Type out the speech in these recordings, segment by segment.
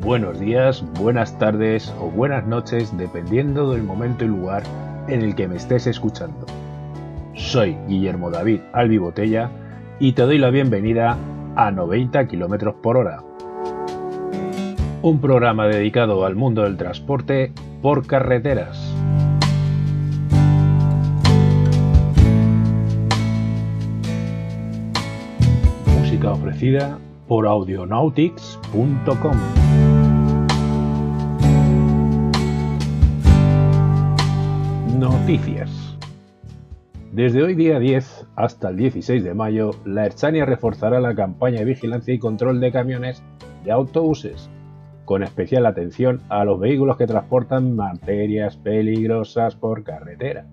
buenos días, buenas tardes o buenas noches dependiendo del momento y lugar en el que me estés escuchando. Soy Guillermo David Albi Botella y te doy la bienvenida a 90 km por hora. Un programa dedicado al mundo del transporte por carreteras. Música ofrecida por audionautics.com. Noticias. Desde hoy día 10 hasta el 16 de mayo, la Erchania reforzará la campaña de vigilancia y control de camiones de autobuses, con especial atención a los vehículos que transportan materias peligrosas por carretera.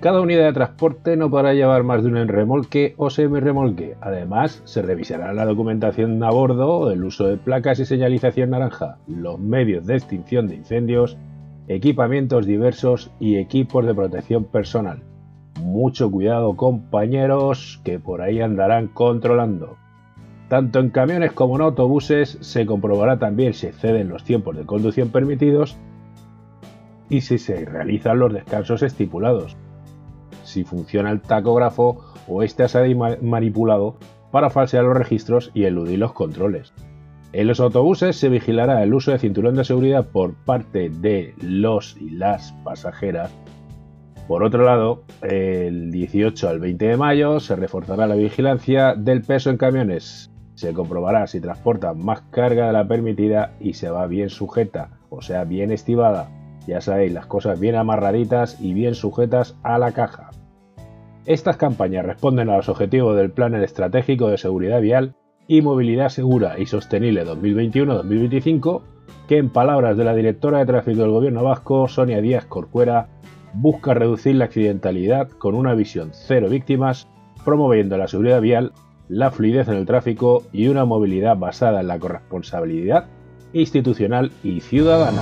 Cada unidad de transporte no podrá llevar más de un remolque o semi-remolque. Además, se revisará la documentación a bordo, el uso de placas y señalización naranja, los medios de extinción de incendios, equipamientos diversos y equipos de protección personal. Mucho cuidado compañeros que por ahí andarán controlando. Tanto en camiones como en autobuses se comprobará también si exceden los tiempos de conducción permitidos y si se realizan los descansos estipulados si funciona el tacógrafo o este ha sido manipulado para falsear los registros y eludir los controles. En los autobuses se vigilará el uso de cinturón de seguridad por parte de los y las pasajeras. Por otro lado, el 18 al 20 de mayo se reforzará la vigilancia del peso en camiones. Se comprobará si transporta más carga de la permitida y se va bien sujeta, o sea, bien estivada. Ya sabéis, las cosas bien amarraditas y bien sujetas a la caja. Estas campañas responden a los objetivos del Plan Estratégico de Seguridad Vial y Movilidad Segura y Sostenible 2021-2025, que en palabras de la directora de tráfico del Gobierno vasco, Sonia Díaz Corcuera, busca reducir la accidentalidad con una visión cero víctimas, promoviendo la seguridad vial, la fluidez en el tráfico y una movilidad basada en la corresponsabilidad institucional y ciudadana.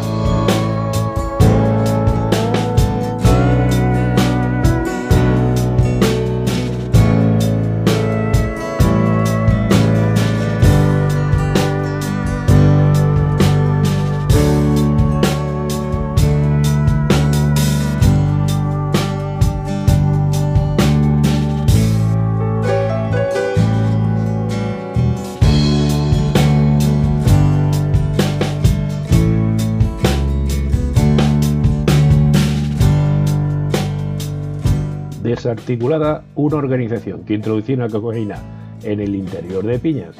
Desarticulada una organización que introducía una cocaína en el interior de Piñas.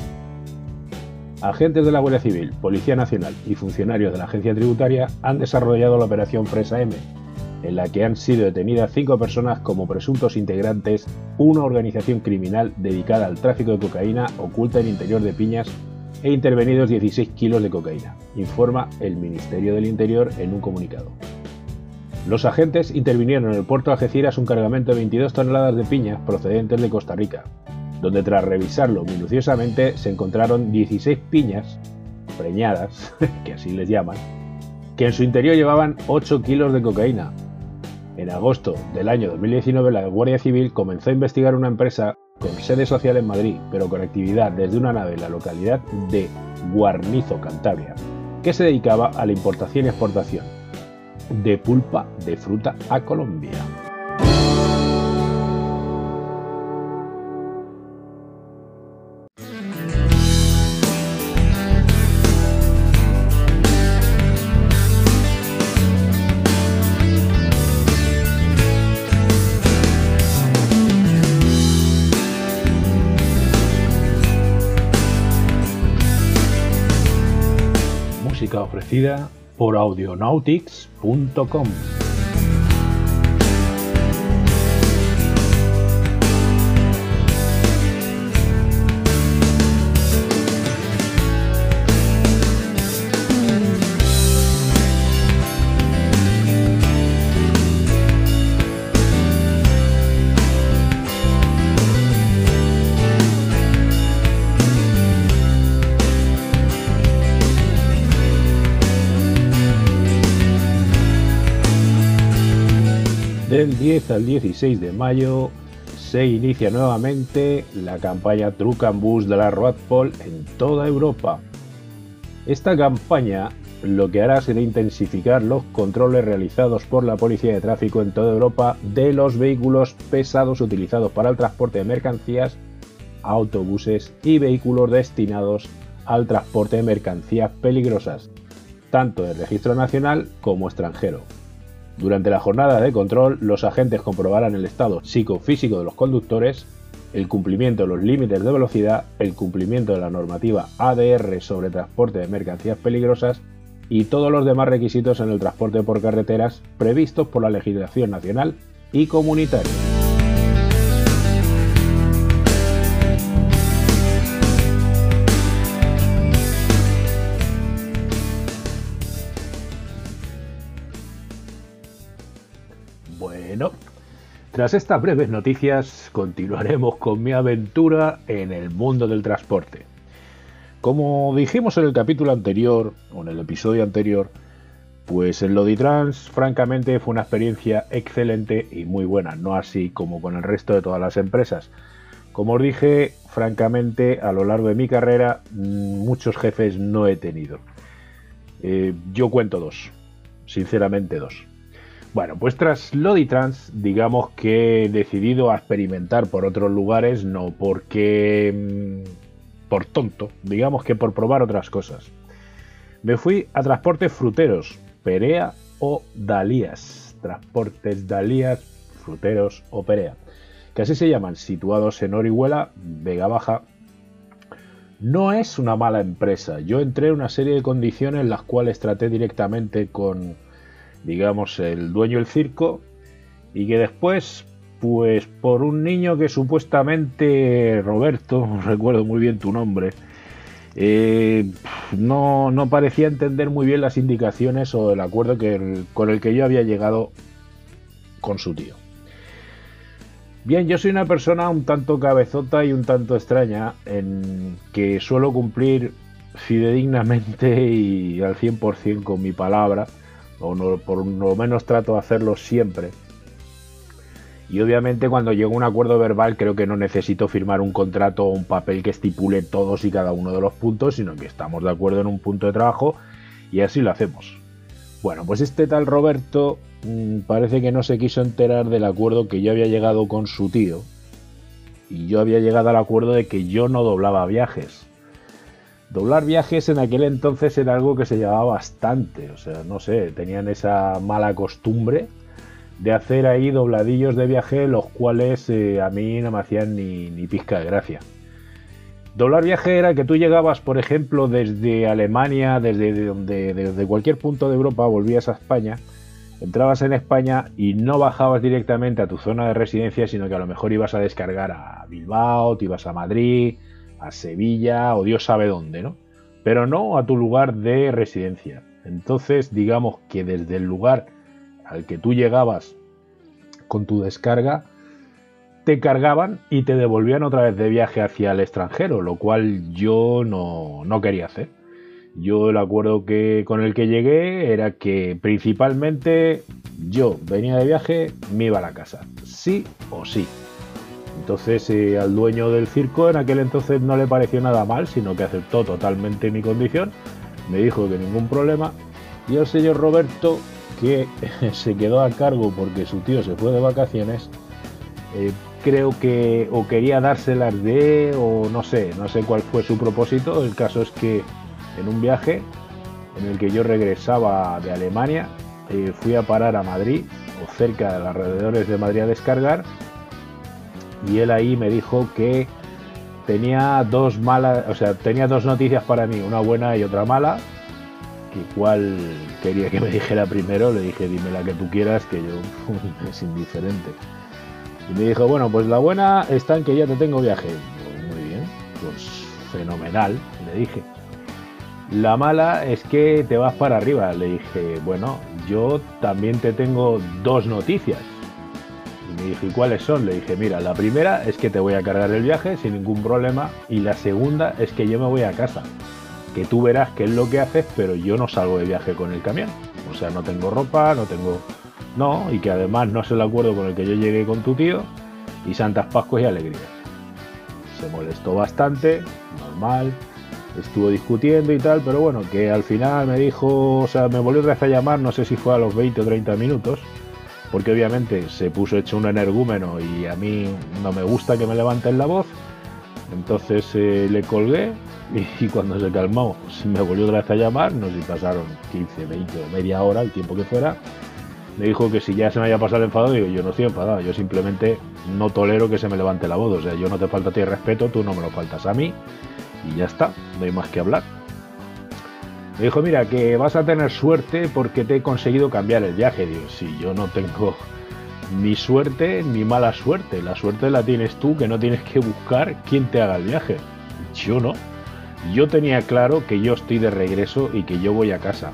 Agentes de la Guardia Civil, Policía Nacional y funcionarios de la agencia tributaria han desarrollado la operación Fresa M, en la que han sido detenidas cinco personas como presuntos integrantes una organización criminal dedicada al tráfico de cocaína oculta en el interior de Piñas e intervenidos 16 kilos de cocaína, informa el Ministerio del Interior en un comunicado. Los agentes intervinieron en el puerto de Algeciras un cargamento de 22 toneladas de piñas procedentes de Costa Rica, donde tras revisarlo minuciosamente se encontraron 16 piñas preñadas, que así les llaman, que en su interior llevaban 8 kilos de cocaína. En agosto del año 2019 la Guardia Civil comenzó a investigar una empresa con sede social en Madrid, pero con actividad desde una nave en la localidad de Guarnizo, Cantabria, que se dedicaba a la importación y exportación de pulpa de fruta a Colombia. Música ofrecida por audionautics.com. Del 10 al 16 de mayo se inicia nuevamente la campaña Truck and Bus de la Roadpol en toda Europa. Esta campaña lo que hará será intensificar los controles realizados por la Policía de Tráfico en toda Europa de los vehículos pesados utilizados para el transporte de mercancías, autobuses y vehículos destinados al transporte de mercancías peligrosas, tanto de registro nacional como extranjero. Durante la jornada de control, los agentes comprobarán el estado psicofísico de los conductores, el cumplimiento de los límites de velocidad, el cumplimiento de la normativa ADR sobre transporte de mercancías peligrosas y todos los demás requisitos en el transporte por carreteras previstos por la legislación nacional y comunitaria. Tras estas breves noticias continuaremos con mi aventura en el mundo del transporte. Como dijimos en el capítulo anterior, o en el episodio anterior, pues el Loditrans francamente fue una experiencia excelente y muy buena, no así como con el resto de todas las empresas. Como os dije, francamente, a lo largo de mi carrera, mm, muchos jefes no he tenido. Eh, yo cuento dos, sinceramente dos. Bueno, pues tras Loditrans, digamos que he decidido a experimentar por otros lugares, no porque mm, por tonto, digamos que por probar otras cosas. Me fui a transportes fruteros, Perea o Dalías. Transportes Dalías, fruteros o Perea. Que así se llaman, situados en Orihuela, Vega Baja. No es una mala empresa. Yo entré en una serie de condiciones en las cuales traté directamente con, digamos, el dueño del circo y que después pues por un niño que supuestamente, Roberto, recuerdo muy bien tu nombre, eh, no, no, parecía entender muy bien las indicaciones o el acuerdo que con el que yo había llegado con su tío. Bien, yo soy una persona un tanto cabezota y un tanto extraña en que suelo cumplir fidedignamente y al 100% con mi palabra, o no, por lo menos trato de hacerlo siempre y obviamente cuando llego a un acuerdo verbal creo que no necesito firmar un contrato o un papel que estipule todos y cada uno de los puntos, sino que estamos de acuerdo en un punto de trabajo y así lo hacemos. Bueno, pues este tal Roberto mm, parece que no se quiso enterar del acuerdo que yo había llegado con su tío. Y yo había llegado al acuerdo de que yo no doblaba viajes. Doblar viajes en aquel entonces era algo que se llevaba bastante. O sea, no sé, tenían esa mala costumbre de hacer ahí dobladillos de viaje, los cuales eh, a mí no me hacían ni, ni pizca de gracia. Doblar viaje era que tú llegabas, por ejemplo, desde Alemania, desde, donde, desde cualquier punto de Europa, volvías a España, entrabas en España y no bajabas directamente a tu zona de residencia, sino que a lo mejor ibas a descargar a Bilbao, te ibas a Madrid, a Sevilla o Dios sabe dónde, ¿no? Pero no a tu lugar de residencia. Entonces, digamos que desde el lugar al que tú llegabas con tu descarga, te cargaban y te devolvían otra vez de viaje hacia el extranjero, lo cual yo no, no quería hacer. Yo el acuerdo que, con el que llegué era que principalmente yo venía de viaje, me iba a la casa, sí o sí. Entonces eh, al dueño del circo en aquel entonces no le pareció nada mal, sino que aceptó totalmente mi condición, me dijo que ningún problema. Y el señor Roberto que se quedó a cargo porque su tío se fue de vacaciones, eh, creo que o quería dárselas de o no sé, no sé cuál fue su propósito. El caso es que en un viaje en el que yo regresaba de Alemania, eh, fui a parar a Madrid o cerca de los alrededores de Madrid a descargar y él ahí me dijo que tenía dos malas, o sea, tenía dos noticias para mí, una buena y otra mala que cuál quería que me dijera primero, le dije dime la que tú quieras, que yo es indiferente. Y me dijo, bueno, pues la buena está en que ya te tengo viaje. muy bien, pues fenomenal, le dije. La mala es que te vas para arriba. Le dije, bueno, yo también te tengo dos noticias. Me dijo, ¿y cuáles son? Le dije, mira, la primera es que te voy a cargar el viaje sin ningún problema. Y la segunda es que yo me voy a casa que tú verás qué es lo que haces, pero yo no salgo de viaje con el camión. O sea, no tengo ropa, no tengo... No, y que además no es el acuerdo con el que yo llegué con tu tío y Santas Pascuas y Alegrías. Se molestó bastante, normal, estuvo discutiendo y tal, pero bueno, que al final me dijo, o sea, me volvió otra vez a llamar, no sé si fue a los 20 o 30 minutos, porque obviamente se puso hecho un energúmeno y a mí no me gusta que me levanten la voz, entonces eh, le colgué y, cuando se calmó me volvió otra vez a llamar, no sé si pasaron 15, 20 o media hora, el tiempo que fuera, me dijo que si ya se me había pasado el enfado, digo, yo no estoy enfadado, yo simplemente no tolero que se me levante la voz, o sea, yo no te falta a ti respeto, tú no me lo faltas a mí, y ya está, no hay más que hablar. Me dijo, mira, que vas a tener suerte porque te he conseguido cambiar el viaje. Digo, si yo no tengo ni suerte ni mala suerte. La suerte la tienes tú, que no tienes que buscar quién te haga el viaje. Yo no. Yo tenía claro que yo estoy de regreso y que yo voy a casa,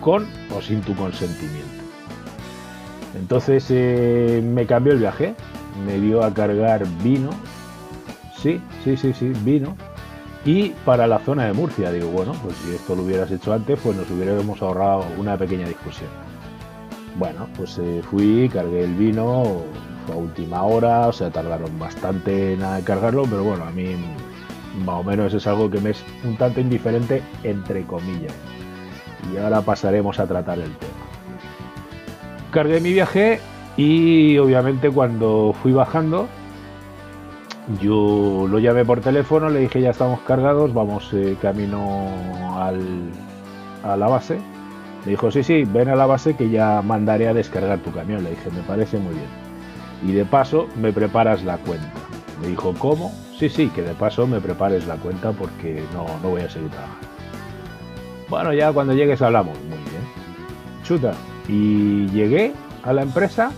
con o sin tu consentimiento. Entonces eh, me cambió el viaje, me dio a cargar vino, sí, sí, sí, sí, vino, y para la zona de Murcia. Digo, bueno, pues si esto lo hubieras hecho antes, pues nos hubiéramos ahorrado una pequeña discusión. Bueno, pues eh, fui, cargué el vino, fue a última hora, o sea, tardaron bastante en cargarlo, pero bueno, a mí más o menos es algo que me es un tanto indiferente, entre comillas. Y ahora pasaremos a tratar el tema. Cargué mi viaje y obviamente cuando fui bajando, yo lo llamé por teléfono, le dije ya estamos cargados, vamos eh, camino al, a la base. Me dijo, sí, sí, ven a la base que ya mandaré a descargar tu camión. Le dije, me parece muy bien. Y de paso me preparas la cuenta. Me dijo, ¿cómo? Sí, sí, que de paso me prepares la cuenta porque no, no voy a seguir trabajando. Bueno, ya cuando llegues hablamos. Muy bien. Chuta. Y llegué a la empresa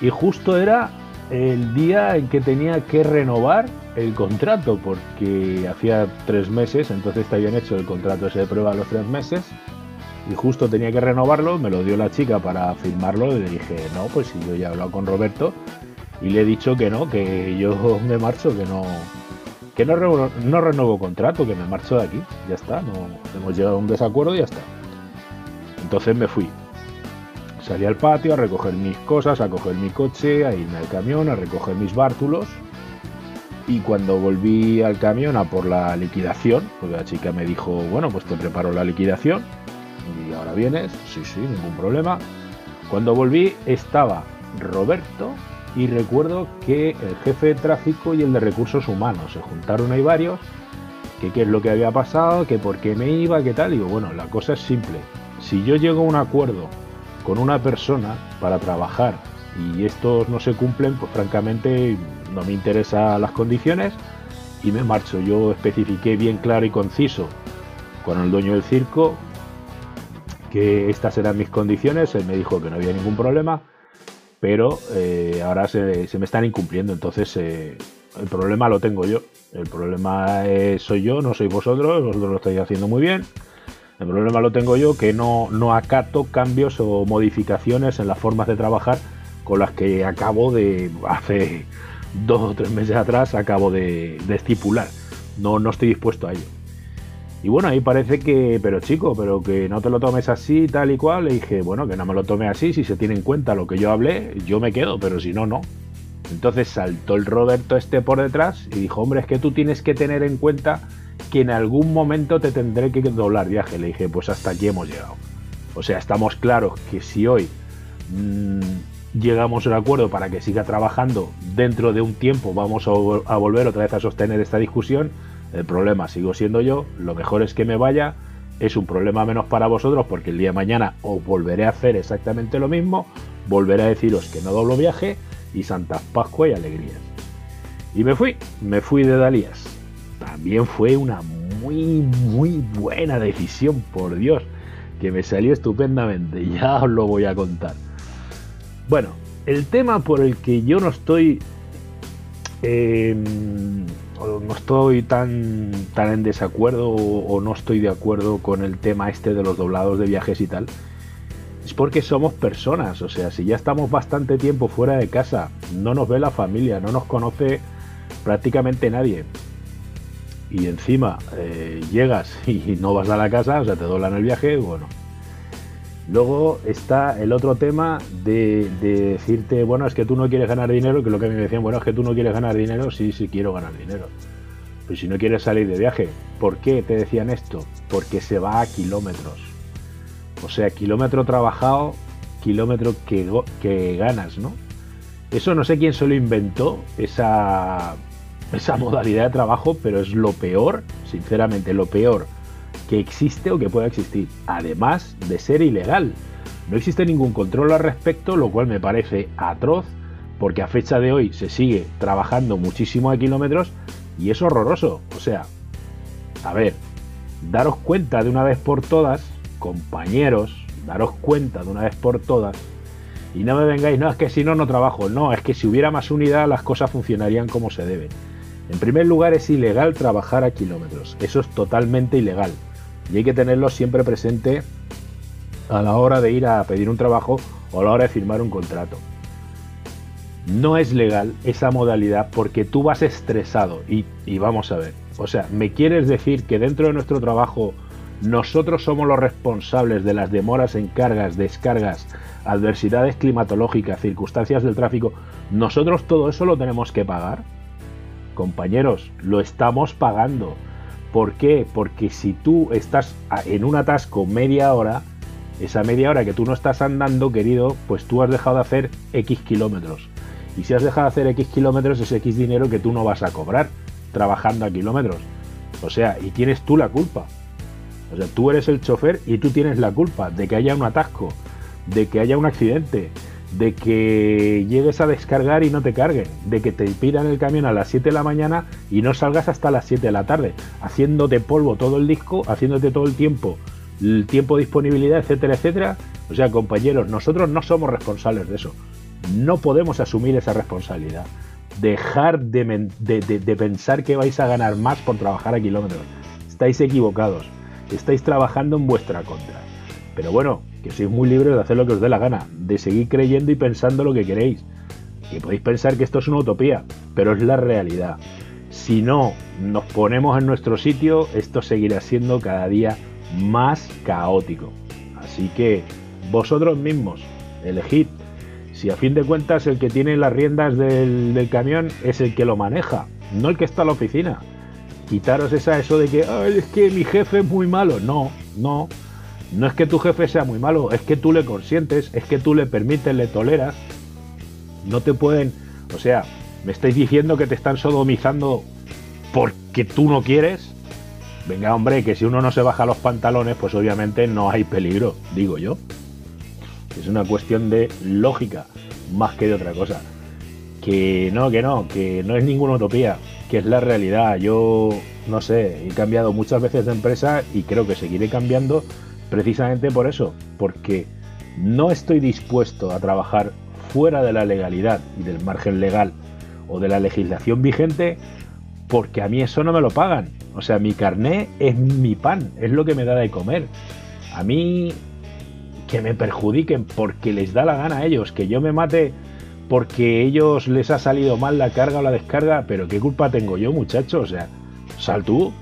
y justo era el día en que tenía que renovar el contrato, porque hacía tres meses, entonces está bien hecho el contrato ese de prueba los tres meses, y justo tenía que renovarlo, me lo dio la chica para firmarlo, y le dije, no, pues si yo ya he hablado con Roberto, y le he dicho que no, que yo me marcho, que no, que no, no renuevo contrato, que me marcho de aquí, ya está, no hemos llegado a un desacuerdo y ya está. Entonces me fui. Salí al patio a recoger mis cosas, a coger mi coche, a irme al camión, a recoger mis bártulos. Y cuando volví al camión a por la liquidación, porque la chica me dijo, bueno, pues te preparo la liquidación. Y ahora vienes, sí, sí, ningún problema. Cuando volví estaba Roberto y recuerdo que el jefe de tráfico y el de recursos humanos se juntaron ahí varios, que qué es lo que había pasado, que por qué me iba, qué tal. Y digo, bueno, la cosa es simple. Si yo llego a un acuerdo con una persona para trabajar y estos no se cumplen, pues francamente no me interesan las condiciones y me marcho. Yo especifiqué bien claro y conciso con el dueño del circo que estas eran mis condiciones, él me dijo que no había ningún problema, pero eh, ahora se, me están incumpliendo, entonces eh, el problema lo tengo yo, el problema soy yo, no soy vosotros, vosotros lo estáis haciendo muy bien, el problema lo tengo yo que no, no acato cambios o modificaciones en las formas de trabajar con las que acabo de, hace dos o tres meses atrás, acabo de, estipular. No, no estoy dispuesto a ello. Y bueno, ahí parece que, pero chico, pero que no te lo tomes así, tal y cual. Le dije, bueno, que no me lo tome así, si se tiene en cuenta lo que yo hablé, yo me quedo, pero si no, no. Entonces saltó el Roberto este por detrás y dijo, hombre, es que tú tienes que tener en cuenta que en algún momento te tendré que doblar viaje. Le dije, pues hasta aquí hemos llegado. O sea, estamos claros que si hoy mm, llegamos a un acuerdo para que siga trabajando, dentro de un tiempo vamos a, a, volver otra vez a sostener esta discusión. El problema sigo siendo yo, lo mejor es que me vaya, es un problema menos para vosotros porque el día de mañana os volveré a hacer exactamente lo mismo, volveré a deciros que no doblo viaje y Santa Pascua y alegrías. Y me fui, me fui de Dalías también fue una muy, muy buena decisión, por Dios, que me salió estupendamente, ya os lo voy a contar. Bueno, el tema por el que yo no estoy... Em, no estoy tan, tan en desacuerdo o, no estoy de acuerdo con el tema este de los doblados de viajes y tal, es porque somos personas, o sea, si ya estamos bastante tiempo fuera de casa, no nos ve la familia, no nos conoce prácticamente nadie, y encima eh, llegas y no vas a la casa, o sea, te doblan el viaje, bueno. Luego está el otro tema de, decirte, bueno, es que tú no quieres ganar dinero, que lo que me decían, bueno, es que tú no quieres ganar dinero, sí, sí quiero ganar dinero. Pues si no quieres salir de viaje, ¿por qué te decían esto? Porque se va a kilómetros. O sea, kilómetro trabajado, kilómetro que, que ganas, ¿no? Eso no sé quién se lo inventó, esa, esa modalidad de trabajo, pero es lo peor, sinceramente, lo peor que existe o que pueda existir, además de ser ilegal. No existe ningún control al respecto, lo cual me parece atroz, porque a fecha de hoy se sigue trabajando muchísimo kilómetros y es horroroso. O sea, a ver, daros cuenta de una vez por todas, compañeros, daros cuenta de una vez por todas, y no me vengáis, no, es que si no, no trabajo. No, es que si hubiera más unidad las cosas funcionarían como se debe. En primer lugar, es ilegal trabajar a kilómetros. Eso es totalmente ilegal. Y hay que tenerlo siempre presente a la hora de ir a pedir un trabajo o a la hora de firmar un contrato. No es legal esa modalidad porque tú vas estresado y, y vamos a ver. O sea, ¿me quieres decir que dentro de nuestro trabajo nosotros somos los responsables de las demoras en cargas, descargas, adversidades climatológicas, circunstancias del tráfico? ¿Nosotros todo eso lo tenemos que pagar? Compañeros, lo estamos pagando. ¿Por qué? Porque si tú estás en un atasco media hora, esa media hora que tú no estás andando, querido, pues tú has dejado de hacer X kilómetros. Y si has dejado de hacer X kilómetros, es X dinero que tú no vas a cobrar trabajando a kilómetros. O sea, y tienes tú la culpa. O sea, tú eres el chofer y tú tienes la culpa de que haya un atasco, de que haya un accidente, de que llegues a descargar y no te carguen, de que te pidan el camión a las 7 de la mañana y no salgas hasta las 7 de la tarde, haciéndote polvo todo el disco, haciéndote todo el tiempo, el tiempo de disponibilidad, etcétera, etcétera. O sea, compañeros, nosotros no somos responsables de eso. No podemos asumir esa responsabilidad. Dejar de, de pensar que vais a ganar más por trabajar a kilómetros. Estáis equivocados. Estáis trabajando en vuestra contra. Pero bueno, que sois muy libres de hacer lo que os dé la gana, de seguir creyendo y pensando lo que queréis. Que podéis pensar que esto es una utopía, pero es la realidad. Si no nos ponemos en nuestro sitio, esto seguirá siendo cada día más caótico. Así que vosotros mismos, elegid. Si a fin de cuentas el que tiene las riendas del, camión es el que lo maneja, no el que está en la oficina. Quitaros esa eso de que es que mi jefe es muy malo. No, no. No es que tu jefe sea muy malo, es que tú le consientes, es que tú le permites, le toleras. No te pueden, o sea, me estáis diciendo que te están sodomizando porque tú no quieres. Venga, hombre, que si uno no se baja los pantalones, pues obviamente no hay peligro, digo yo. Es una cuestión de lógica, más que de otra cosa. Que no, que no, que no es ninguna utopía, que es la realidad. Yo, no sé, he cambiado muchas veces de empresa y creo que seguiré cambiando Precisamente por eso, porque no estoy dispuesto a trabajar fuera de la legalidad y del margen legal o de la legislación vigente porque a mí eso no me lo pagan. O sea, mi carné es mi pan, es lo que me da de comer. A mí que me perjudiquen porque les da la gana a ellos, que yo me mate porque ellos les ha salido mal la carga o la descarga, pero ¿qué culpa tengo yo, muchacho? O sea, sal tú.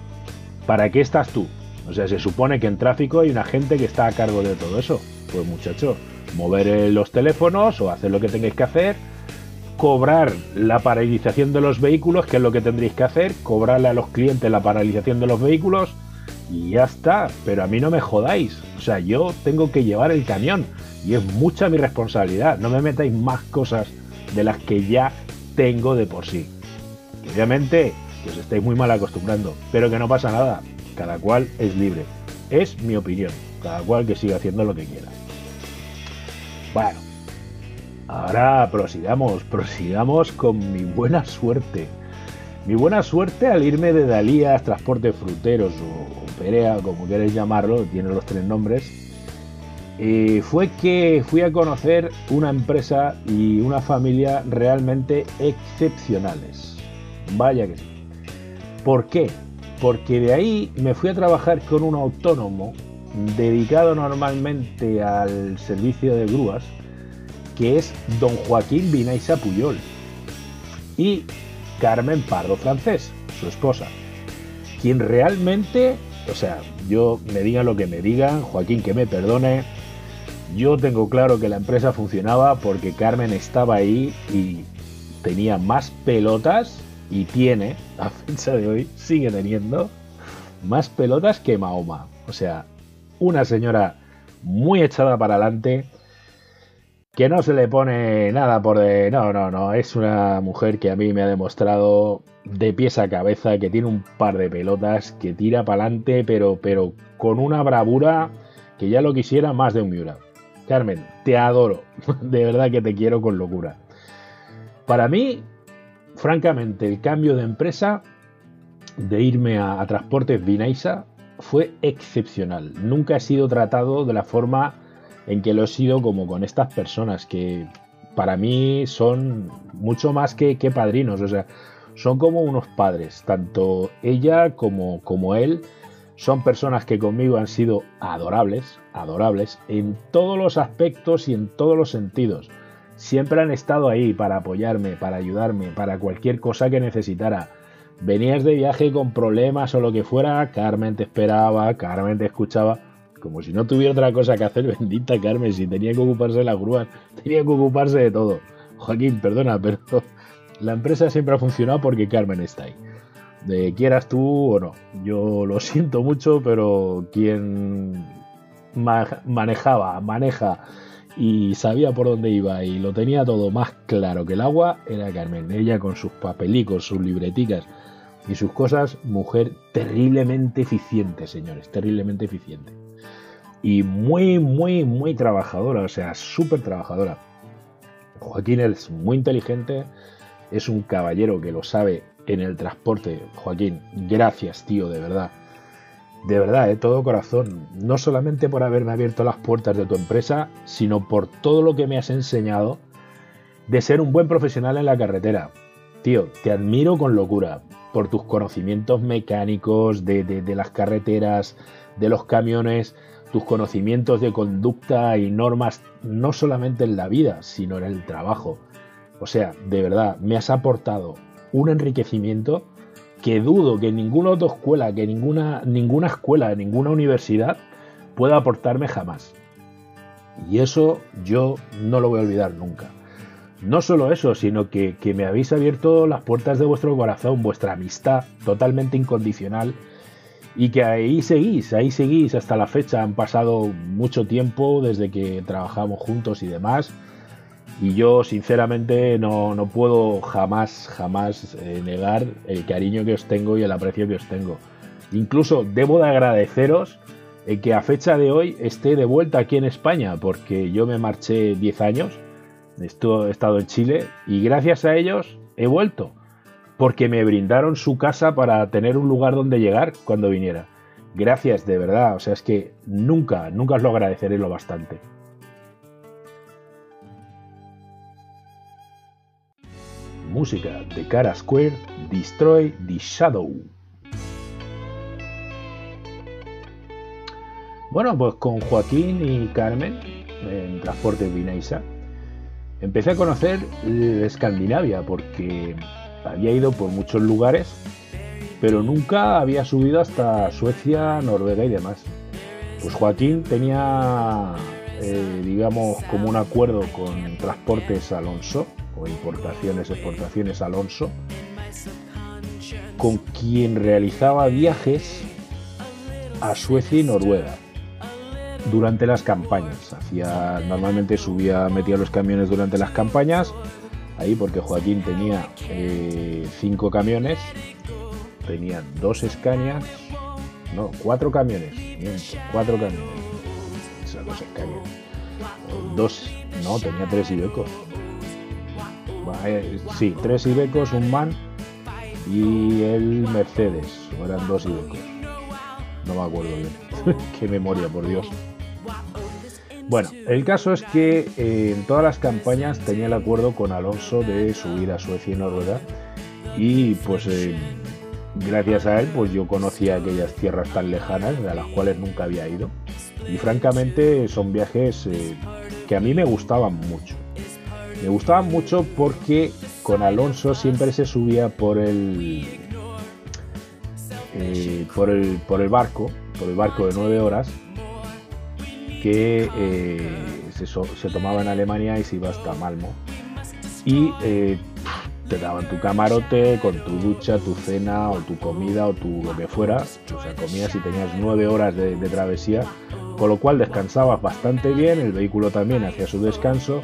¿Para qué estás tú? O sea, se supone que en tráfico hay una gente que está a cargo de todo eso. Pues muchachos, mover eh, los teléfonos o hacer lo que tengáis que hacer, cobrar la paralización de los vehículos, que es lo que tendréis que hacer, cobrarle a los clientes la paralización de los vehículos y ya está. Pero a mí no me jodáis. O sea, yo tengo que llevar el camión y es mucha mi responsabilidad. No me metáis más cosas de las que ya tengo de por sí. obviamente os estáis muy mal acostumbrando, pero que no pasa nada cada cual es libre. Es mi opinión. Cada cual que siga haciendo lo que quiera. Bueno, ahora prosigamos, prosigamos con mi buena suerte. Mi buena suerte al irme de Dalías, Transporte Fruteros o, Perea, como queréis llamarlo, tiene los tres nombres, fue que fui a conocer una empresa y una familia realmente excepcionales. Vaya que sí. ¿Por qué? Porque de ahí me fui a trabajar con un autónomo dedicado normalmente al servicio de grúas, que es don Joaquín Vinaisa Puyol, y Carmen Pardo Francés, su esposa, quien realmente, o sea, yo me digan lo que me digan, Joaquín que me perdone, yo tengo claro que la empresa funcionaba porque Carmen estaba ahí y tenía más pelotas y tiene, a fecha de hoy, sigue teniendo más pelotas que Mahoma. O sea, una señora muy echada para adelante, que no se le pone nada por de... No, no, no, es una mujer que a mí me ha demostrado de pies a cabeza, que tiene un par de pelotas, que tira para adelante, pero, pero con una bravura que ya lo quisiera más de un Miura. Carmen, te adoro, de verdad que te quiero con locura. Para mí, francamente, el cambio de empresa, de irme a, Transportes Vinaisa, fue excepcional. Nunca he sido tratado de la forma en que lo he sido como con estas personas que para mí son mucho más que, que padrinos, o sea, son como unos padres, tanto ella como, como él son personas que conmigo han sido adorables, adorables en todos los aspectos y en todos los sentidos. Siempre han estado ahí para apoyarme, para ayudarme, para cualquier cosa que necesitara. Venías de viaje con problemas o lo que fuera, Carmen te esperaba, Carmen te escuchaba, como si no tuviera otra cosa que hacer, bendita Carmen, si tenía que ocuparse de las grúas, tenía que ocuparse de todo. Joaquín, perdona, pero la empresa siempre ha funcionado porque Carmen está ahí de quieras tú o no. Yo lo siento mucho, pero quien manejaba, maneja y sabía por dónde iba y lo tenía todo más claro que el agua era Carmen. Ella con sus papelicos, sus libreticas y sus cosas, mujer terriblemente eficiente, señores, terriblemente eficiente. Y muy, muy, muy trabajadora, o sea, súper trabajadora. Joaquín es muy inteligente, es un caballero que lo sabe en el transporte. Joaquín, gracias, tío, de verdad. De verdad, de todo corazón. No solamente por haberme abierto las puertas de tu empresa, sino por todo lo que me has enseñado de ser un buen profesional en la carretera. Tío, te admiro con locura por tus conocimientos mecánicos de, de las carreteras, de los camiones, tus conocimientos de conducta y normas, no solamente en la vida, sino en el trabajo. O sea, de verdad, me has aportado un enriquecimiento que dudo que ninguna otra escuela, que ninguna, ninguna escuela, ninguna universidad pueda aportarme jamás. Y eso yo no lo voy a olvidar nunca. No solo eso, sino que, que me habéis abierto las puertas de vuestro corazón, vuestra amistad totalmente incondicional y que ahí seguís, ahí seguís hasta la fecha. Han pasado mucho tiempo desde que trabajamos juntos y demás y yo sinceramente no, puedo jamás, jamás eh, negar el cariño que os tengo y el aprecio que os tengo. Incluso debo de agradeceros el que a fecha de hoy esté de vuelta aquí en España, porque yo me marché 10 años, he estado en Chile y gracias a ellos he vuelto, porque me brindaron su casa para tener un lugar donde llegar cuando viniera. Gracias, de verdad, o sea, es que nunca, nunca os lo agradeceré lo bastante. Música de Cara Square, Destroy the Shadow. Bueno, pues con Joaquín y Carmen en Transporte Vineisa empecé a conocer Escandinavia porque había ido por muchos lugares, pero nunca había subido hasta Suecia, Noruega y demás. Pues Joaquín tenía, eh, digamos, como un acuerdo con Transportes Alonso o importaciones, exportaciones Alonso, con quien realizaba viajes a Suecia y Noruega durante las campañas. Hacía, normalmente subía, metía los camiones durante las campañas, ahí porque Joaquín tenía eh, cinco camiones, tenía dos escañas, no, cuatro camiones, cuatro camiones, dos escañas, dos, no, tenía tres ibecos eh, sí, tres Ibecos, un MAN y el Mercedes. O eran dos Ibecos. No me acuerdo bien. Qué memoria, por Dios. Bueno, el caso es que eh, en todas las campañas tenía el acuerdo con Alonso de subir a Suecia y Noruega y pues eh, gracias a él pues yo conocía aquellas tierras tan lejanas a las cuales nunca había ido y francamente son viajes que a mí me gustaban mucho. Me gustaba mucho porque con Alonso siempre se subía por el, eh, por el, por el barco, por el barco de nueve horas, que eh, se, tomaba en Alemania y se iba hasta Malmo. Y eh, te daban tu camarote con tu ducha, tu cena o tu comida o tu lo que fuera. O sea, comías y tenías nueve horas de, travesía, con lo cual descansabas bastante bien, el vehículo también hacía su descanso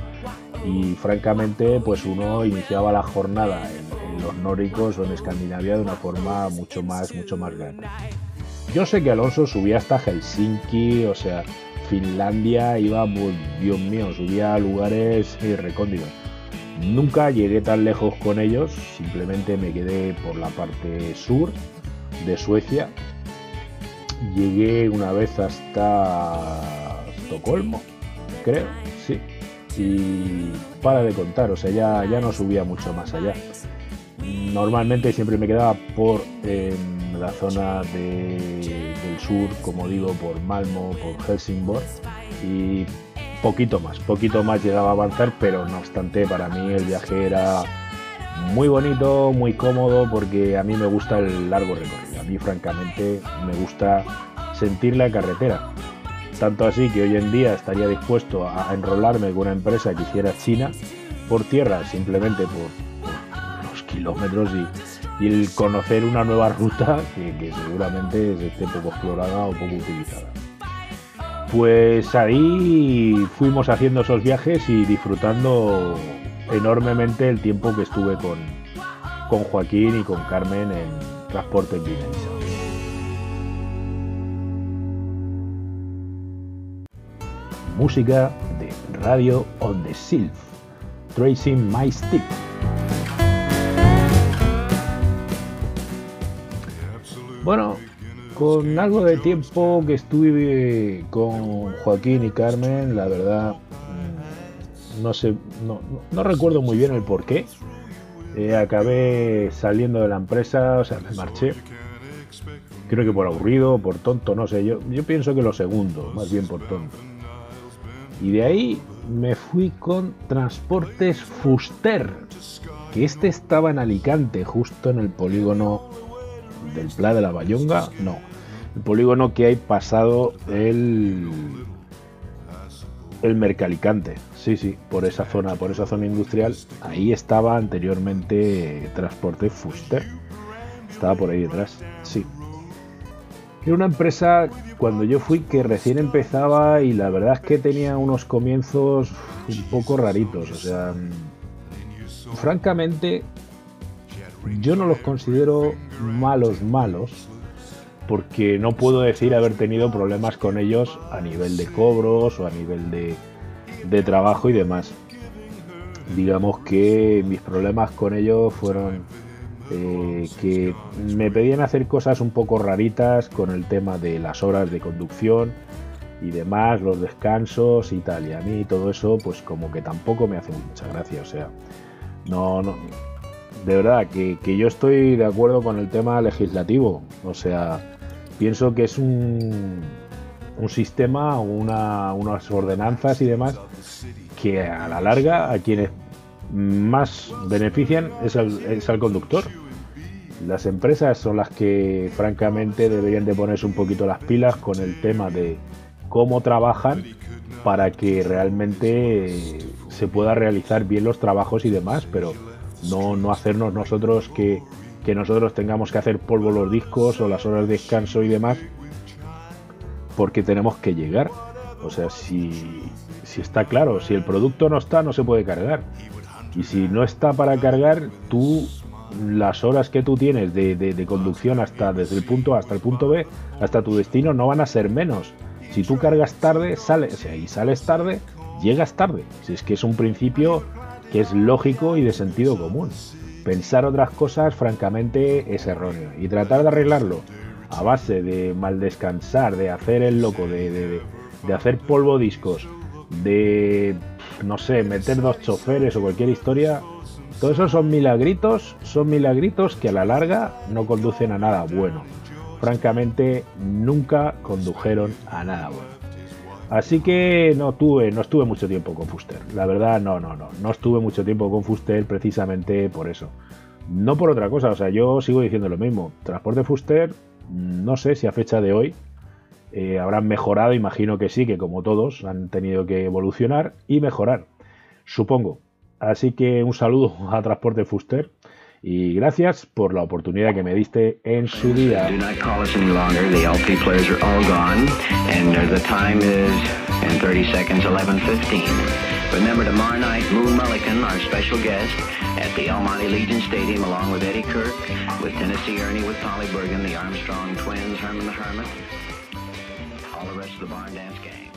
y francamente pues uno iniciaba la jornada en, los nórdicos o en Escandinavia de una forma mucho más, mucho más grande. Yo sé que Alonso subía hasta Helsinki, o sea, Finlandia iba, Dios mío, subía a lugares recónditos Nunca llegué tan lejos con ellos, simplemente me quedé por la parte sur de Suecia. Llegué una vez hasta Estocolmo, creo. Y para de contar, o sea, ya, ya no subía mucho más allá. Normalmente siempre me quedaba por la zona del sur, como digo, por Malmo, por Helsingborg. Y poquito más, poquito más llegaba a avanzar, pero no obstante para mí el viaje era muy bonito, muy cómodo, porque a mí me gusta el largo recorrido. A mí francamente me gusta sentir la carretera. Tanto así que hoy en día estaría dispuesto a enrolarme con una empresa que hiciera China por tierra, simplemente por, los kilómetros y, el conocer una nueva ruta que, que seguramente esté poco explorada o poco utilizada. Pues ahí fuimos haciendo esos viajes y disfrutando enormemente el tiempo que estuve con, con Joaquín y con Carmen en Transporte en Música de Radio on the Sylph, Tracing My Stick. Bueno, con algo de tiempo que estuve con Joaquín y Carmen, la verdad, mm, no sé, no, recuerdo muy bien el por qué. Eh, acabé saliendo de la empresa, o sea, me marché. Creo que por aburrido, por tonto, no sé. Yo, yo pienso que lo segundo, más bien por tonto. Y de ahí me fui con Transportes Fuster, que este estaba en Alicante, justo en el polígono del Pla de la Bayonga, no. El polígono que hay pasado el el Mercalicante. Sí, sí, por esa zona, por esa zona industrial. Ahí estaba anteriormente Transporte Fuster. Estaba por ahí detrás. Sí. Era una empresa cuando yo fui que recién empezaba y la verdad es que tenía unos comienzos un poco raritos. O sea, francamente, yo no los considero malos, malos, porque no puedo decir haber tenido problemas con ellos a nivel de cobros o a nivel de, trabajo y demás. Digamos que mis problemas con ellos fueron eh, que me pedían hacer cosas un poco raritas con el tema de las horas de conducción y demás, los descansos y tal. Y a mí todo eso, pues como que tampoco me hace mucha gracia. O sea, no, no, de verdad que, yo estoy de acuerdo con el tema legislativo. O sea, pienso que es un, un sistema, una, unas ordenanzas y demás que a la larga a quienes más benefician es al, conductor. Las empresas son las que francamente deberían de ponerse un poquito las pilas con el tema de cómo trabajan para que realmente se pueda realizar bien los trabajos y demás, pero no, no hacernos nosotros que, nosotros tengamos que hacer polvo los discos o las horas de descanso y demás, porque tenemos que llegar. O sea, si, si está claro, si el producto no está, no se puede cargar. Y si no está para cargar, tú las horas que tú tienes de, de, conducción hasta desde el punto A hasta el punto B, hasta tu destino, no van a ser menos. Si tú cargas tarde, sales, y sales tarde, llegas tarde. Si es que es un principio que es lógico y de sentido común. Pensar otras cosas, francamente, es erróneo. Y tratar de arreglarlo a base de mal descansar, de hacer el loco, de, hacer polvo discos, de, no sé, meter dos choferes o cualquier historia, todo eso son milagritos, son milagritos que a la larga no conducen a nada bueno. Francamente, nunca condujeron a nada bueno. Así que no tuve, no estuve mucho tiempo con Fuster. La verdad, no, no, no. No estuve mucho tiempo con Fuster precisamente por eso. No por otra cosa, o sea, yo sigo diciendo lo mismo. Transporte Fuster, no sé si a fecha de hoy eh, habrán mejorado, imagino que sí, que como todos han tenido que evolucionar y mejorar. Supongo. Así que un saludo a Transporte Fuster y gracias por la oportunidad que me diste en su día. Do not call us any longer. The LP players are all gone, and the time is in 30 seconds, 11:15. Remember tomorrow night, Moon Mullican, our special guest, at the El Monte Legion Stadium, along with Eddie Kirk, with Tennessee Ernie, with Polly Bergen, the Armstrong twins, Herman the Hermit, all the rest of the Barn Dance Gang.